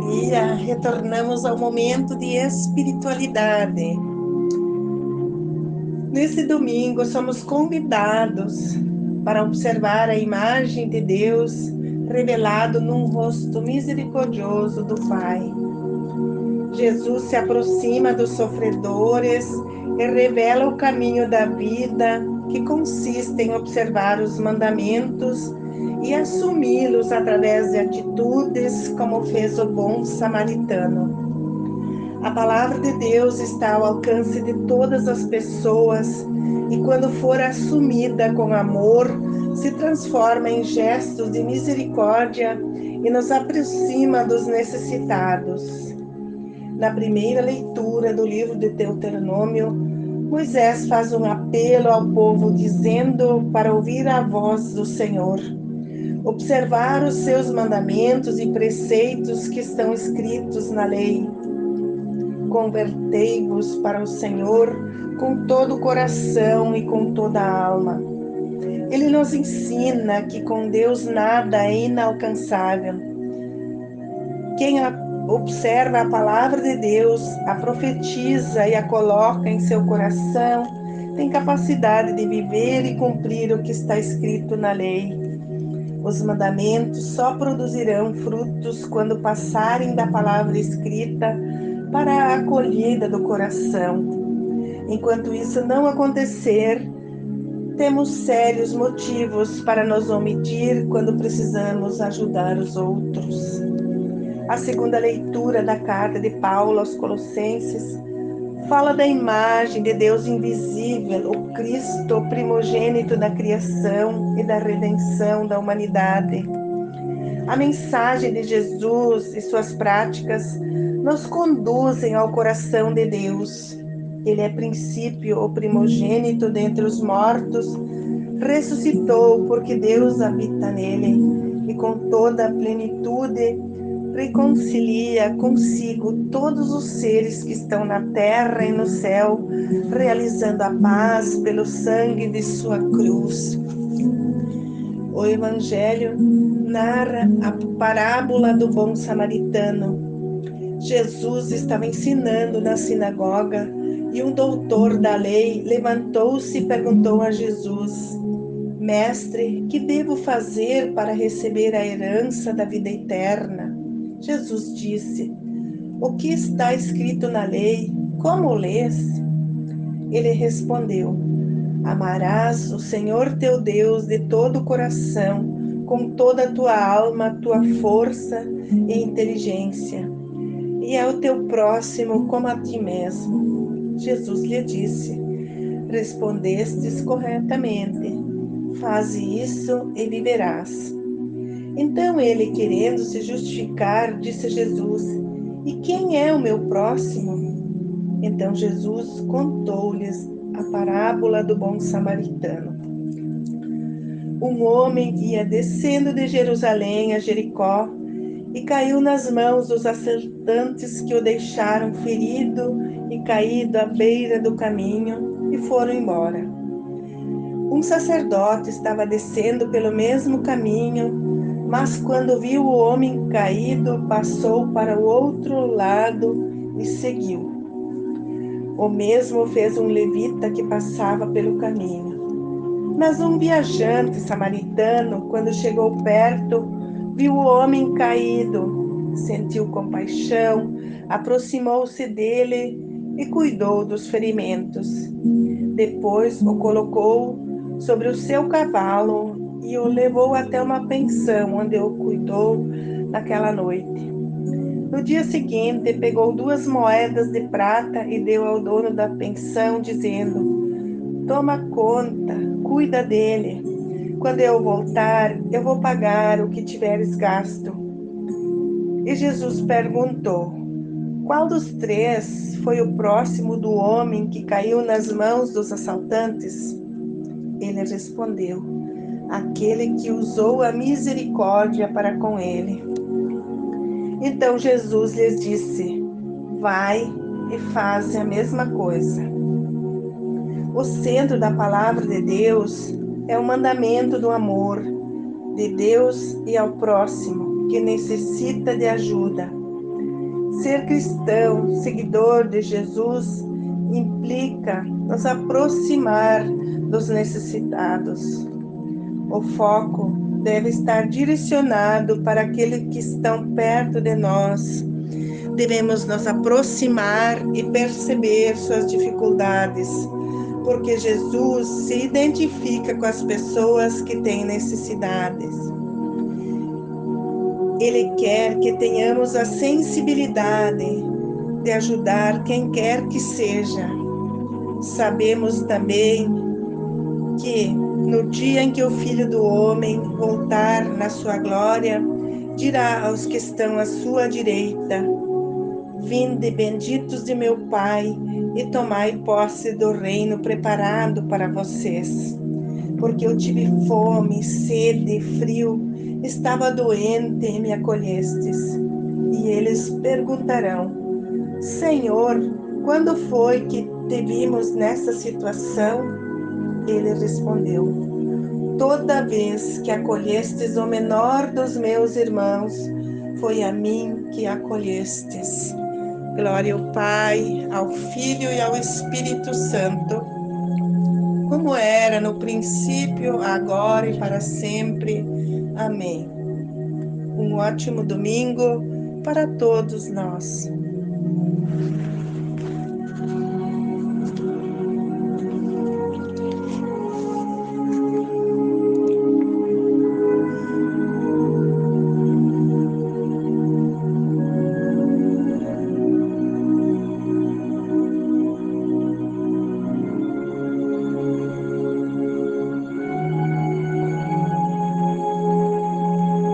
dia, retornamos ao momento de espiritualidade. Nesse domingo, somos convidados para observar a imagem de Deus revelado num rosto misericordioso do Pai. Jesus se aproxima dos sofredores e revela o caminho da vida, que consiste em observar os mandamentos e assumi-los através de atitudes, como fez o bom samaritano. A palavra de Deus está ao alcance de todas as pessoas e, quando for assumida com amor, se transforma em gestos de misericórdia e nos aproxima dos necessitados. Na primeira leitura do livro de Deuteronômio, Moisés faz um apelo ao povo dizendo para ouvir a voz do Senhor observar os seus mandamentos e preceitos que estão escritos na lei. Convertei-vos para o Senhor com todo o coração e com toda a alma. Ele nos ensina que com Deus nada é inalcançável. Quem observa a palavra de Deus, a profetiza e a coloca em seu coração, tem capacidade de viver e cumprir o que está escrito na lei. Os mandamentos só produzirão frutos quando passarem da palavra escrita para a acolhida do coração. Enquanto isso não acontecer, temos sérios motivos para nos omitir quando precisamos ajudar os outros. A segunda leitura da carta de Paulo aos Colossenses fala da imagem de Deus invisível, o Cristo, primogênito da criação e da redenção da humanidade. A mensagem de Jesus e suas práticas nos conduzem ao coração de Deus. Ele é princípio, o primogênito dentre os mortos, ressuscitou porque Deus habita nele e com toda a plenitude reconcilia consigo todos os seres que estão na terra e no céu, realizando a paz pelo sangue de sua cruz. O Evangelho narra a parábola do bom samaritano. Jesus estava ensinando na sinagoga e um doutor da lei levantou-se e perguntou a Jesus: Mestre, que devo fazer para receber a herança da vida eterna? Jesus disse: O que está escrito na lei? Como lês? Ele respondeu: Amarás o Senhor teu Deus de todo o coração, com toda a tua alma, tua força e inteligência, e ao teu próximo como a ti mesmo. Jesus lhe disse: Respondestes corretamente. Faze isso e viverás. Então ele, querendo se justificar, disse a Jesus: E quem é o meu próximo? Então Jesus contou-lhes a parábola do bom samaritano. Um homem ia descendo de Jerusalém a Jericó e caiu nas mãos dos assaltantes que o deixaram ferido e caído à beira do caminho e foram embora. Um sacerdote estava descendo pelo mesmo caminho mas quando viu o homem caído, passou para o outro lado e seguiu. O mesmo fez um levita que passava pelo caminho. Mas um viajante samaritano, quando chegou perto, viu o homem caído, sentiu compaixão, aproximou-se dele e cuidou dos ferimentos. Depois o colocou sobre o seu cavalo e o levou até uma pensão onde o cuidou naquela noite. No dia seguinte, pegou duas moedas de prata e deu ao dono da pensão, dizendo: Toma conta, cuida dele. Quando eu voltar, eu vou pagar o que tiveres gasto. E Jesus perguntou: Qual dos três foi o próximo do homem que caiu nas mãos dos assaltantes? Ele respondeu: aquele que usou a misericórdia para com ele. Então Jesus lhes disse: Vai e faz a mesma coisa. O centro da palavra de Deus é o mandamento do amor de Deus e ao próximo que necessita de ajuda. Ser cristão, seguidor de Jesus, implica nos aproximar dos necessitados. O foco deve estar direcionado para aqueles que estão perto de nós. Devemos nos aproximar e perceber suas dificuldades, porque Jesus se identifica com as pessoas que têm necessidades. Ele quer que tenhamos a sensibilidade de ajudar quem quer que seja. Sabemos também que no dia em que o Filho do Homem voltar na sua glória, dirá aos que estão à sua direita: Vinde, benditos de meu Pai, e tomai posse do reino preparado para vocês. Porque eu tive fome, sede, frio, estava doente e me acolhestes. E eles perguntarão: Senhor, quando foi que te vimos nessa situação? Ele respondeu: Toda vez que acolhestes o menor dos meus irmãos, foi a mim que acolhestes. Glória ao Pai, ao Filho e ao Espírito Santo, como era no princípio, agora e para sempre. Amém. Um ótimo domingo para todos nós.